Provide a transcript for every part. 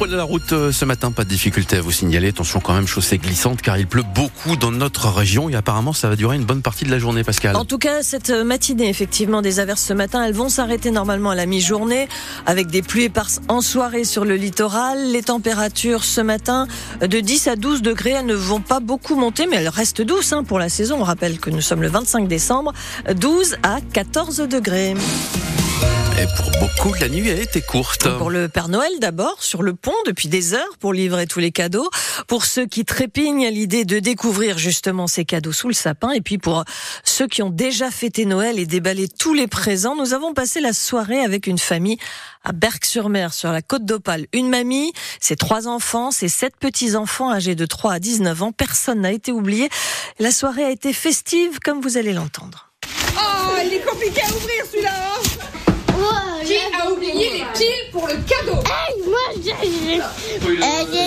prenez la route euh, ce matin, pas de difficulté à vous signaler. Attention quand même, chaussée glissante car il pleut beaucoup dans notre région et apparemment ça va durer une bonne partie de la journée, Pascal. En tout cas, cette matinée, effectivement, des averses ce matin, elles vont s'arrêter normalement à la mi-journée avec des pluies éparses en soirée sur le littoral. Les températures ce matin de 10 à 12 degrés, elles ne vont pas beaucoup monter, mais elles restent douces hein, pour la saison. On rappelle que nous sommes le 25 décembre, 12 à 14 degrés. Et pour beaucoup, la nuit a été courte. Pour le Père Noël d'abord, sur le pont depuis des heures pour livrer tous les cadeaux. Pour ceux qui trépignent à l'idée de découvrir justement ces cadeaux sous le sapin. Et puis pour ceux qui ont déjà fêté Noël et déballé tous les présents, nous avons passé la soirée avec une famille à Berck-sur-Mer, sur la côte d'Opale. Une mamie, ses trois enfants, ses sept petits-enfants âgés de 3 à 19 ans. Personne n'a été oublié. La soirée a été festive, comme vous allez l'entendre. Oh, il est compliqué à ouvrir celui-là hein pour le cadeau Hey, moi, j'ai euh,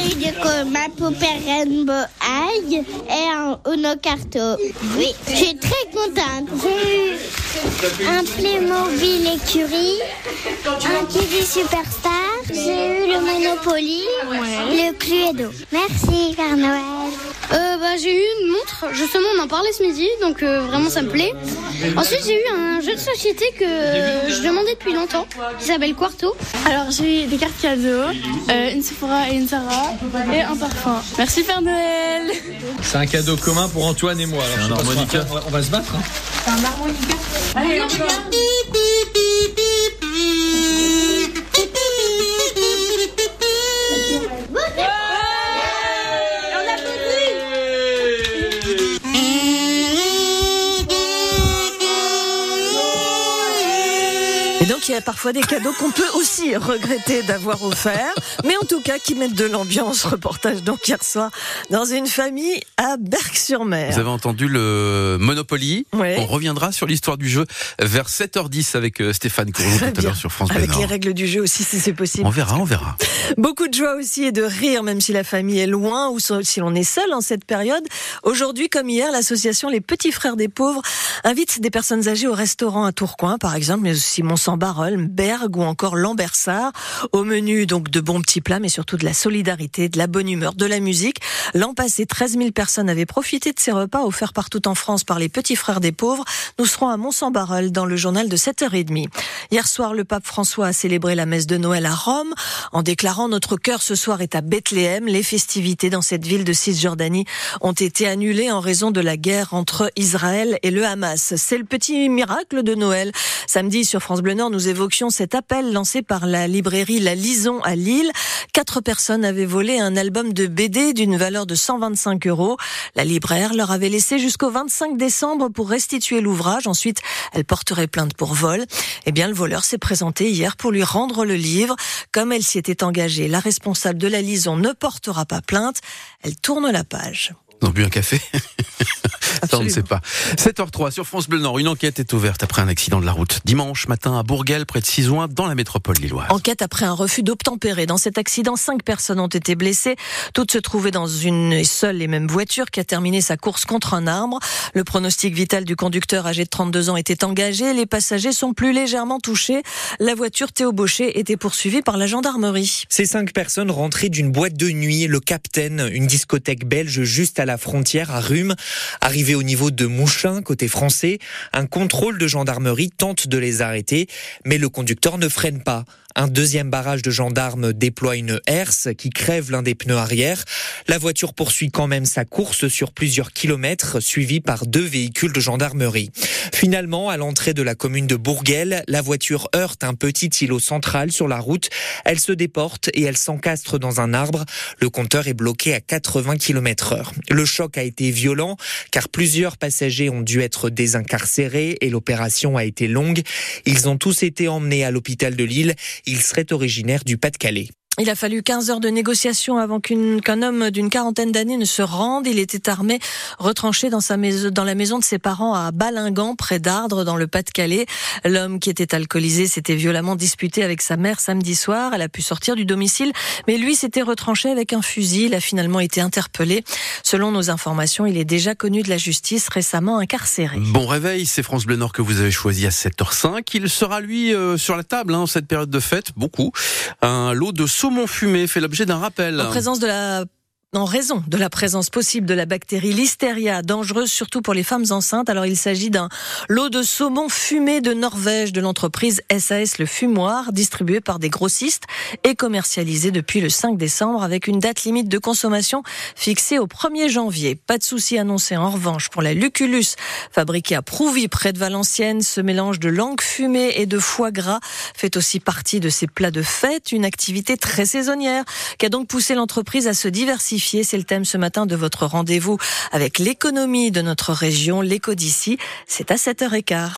eu de ma poupée Rainbow High et un Uno Carto. Oui, je suis très contente. J'ai eu un Playmobil écurie, un Kiddy Superstar, j'ai eu le Monopoly, le Cluedo. Merci, Père Noël. Euh, bah, j'ai eu une montre, justement on en parlait ce midi, donc euh, vraiment ça me plaît. Ensuite j'ai eu un jeu de société que je demandais depuis longtemps, qui s'appelle Quarto. Alors j'ai eu des cartes cadeaux, euh, une Sephora et une Sarah, et un parfum. Merci Père Noël C'est un cadeau commun pour Antoine et moi. Alors, je sais pas, on, va, on va se battre. Hein. C'est un harmonica. Allez, encore. Et donc, il y a parfois des cadeaux qu'on peut aussi regretter d'avoir offert, mais en tout cas qui mettent de l'ambiance. Reportage donc hier soir dans une famille à Berck-sur-Mer. Vous avez entendu le Monopoly. Ouais. On reviendra sur l'histoire du jeu vers 7h10 avec euh, Stéphane Courreau tout à l'heure sur France Avec les règles du jeu aussi, si c'est possible. On verra, on verra. Beaucoup de joie aussi et de rire, même si la famille est loin ou si l'on est seul en cette période. Aujourd'hui, comme hier, l'association Les Petits Frères des Pauvres invite des personnes âgées au restaurant à Tourcoing, par exemple, mais aussi Mont-Saint-Barreul, Bergue ou encore Lambersart. Au menu, donc, de bons petits plats, mais surtout de la solidarité, de la bonne humeur, de la musique. L'an passé, 13 000 personnes avaient profité de ces repas offerts partout en France par les Petits Frères des Pauvres. Nous serons à Mont-Saint-Barreul dans le journal de 7h30. Hier soir, le pape François a célébré la messe de Noël à Rome en déclarant notre cœur ce soir est à Bethléem. Les festivités dans cette ville de Cisjordanie ont été annulées en raison de la guerre entre Israël et le Hamas. C'est le petit miracle de Noël. Samedi sur France Bleu Nord, nous évoquions cet appel lancé par la librairie La Lison à Lille. Quatre personnes avaient volé un album de BD d'une valeur de 125 euros. La libraire leur avait laissé jusqu'au 25 décembre pour restituer l'ouvrage. Ensuite, elle porterait plainte pour vol. Eh bien, le voleur s'est présenté hier pour lui rendre le livre. Comme elle s'y était engagée, la responsable de la Lison ne portera pas plainte. Elle tourne la page. Ils ont bu un café Ça, on ne sait pas. 7h03 sur France Bleu Nord. Une enquête est ouverte après un accident de la route. Dimanche matin à Bourguel, près de Cisouin, dans la métropole lilloise. Enquête après un refus d'obtempérer. Dans cet accident, cinq personnes ont été blessées. Toutes se trouvaient dans une seule et même voiture qui a terminé sa course contre un arbre. Le pronostic vital du conducteur âgé de 32 ans était engagé. Les passagers sont plus légèrement touchés. La voiture Théo Baucher était poursuivie par la gendarmerie. Ces cinq personnes rentraient d'une boîte de nuit, le Captain, une discothèque belge juste à la frontière à Rhume. Au niveau de Mouchin, côté français, un contrôle de gendarmerie tente de les arrêter, mais le conducteur ne freine pas. Un deuxième barrage de gendarmes déploie une herse qui crève l'un des pneus arrière. La voiture poursuit quand même sa course sur plusieurs kilomètres, suivie par deux véhicules de gendarmerie. Finalement, à l'entrée de la commune de Bourguel, la voiture heurte un petit îlot central sur la route. Elle se déporte et elle s'encastre dans un arbre. Le compteur est bloqué à 80 km heure. Le choc a été violent car plusieurs passagers ont dû être désincarcérés et l'opération a été longue. Ils ont tous été emmenés à l'hôpital de Lille. Ils seraient originaires du Pas-de-Calais. Il a fallu 15 heures de négociation avant qu'un homme d'une quarantaine d'années ne se rende. Il était armé, retranché dans, sa maison, dans la maison de ses parents à Balingan, près d'Ardres, dans le Pas-de-Calais. L'homme qui était alcoolisé s'était violemment disputé avec sa mère samedi soir. Elle a pu sortir du domicile, mais lui s'était retranché avec un fusil. Il a finalement été interpellé. Selon nos informations, il est déjà connu de la justice, récemment incarcéré. Bon réveil, c'est France Bleu que vous avez choisi à 7h05. Il sera lui euh, sur la table hein, en cette période de fête, beaucoup. Un lot de saumon fumé fait l'objet d'un rappel. En présence de la en raison de la présence possible de la bactérie Listeria, dangereuse surtout pour les femmes enceintes. Alors il s'agit d'un lot de saumon fumé de Norvège de l'entreprise SAS Le Fumoir, distribué par des grossistes et commercialisé depuis le 5 décembre avec une date limite de consommation fixée au 1er janvier. Pas de souci annoncé en revanche pour la Lucullus, fabriquée à Prouvy près de Valenciennes. Ce mélange de langue fumée et de foie gras fait aussi partie de ses plats de fête, une activité très saisonnière qui a donc poussé l'entreprise à se c'est le thème ce matin de votre rendez-vous avec l'économie de notre région, l'éco d'ici. C'est à 7h15.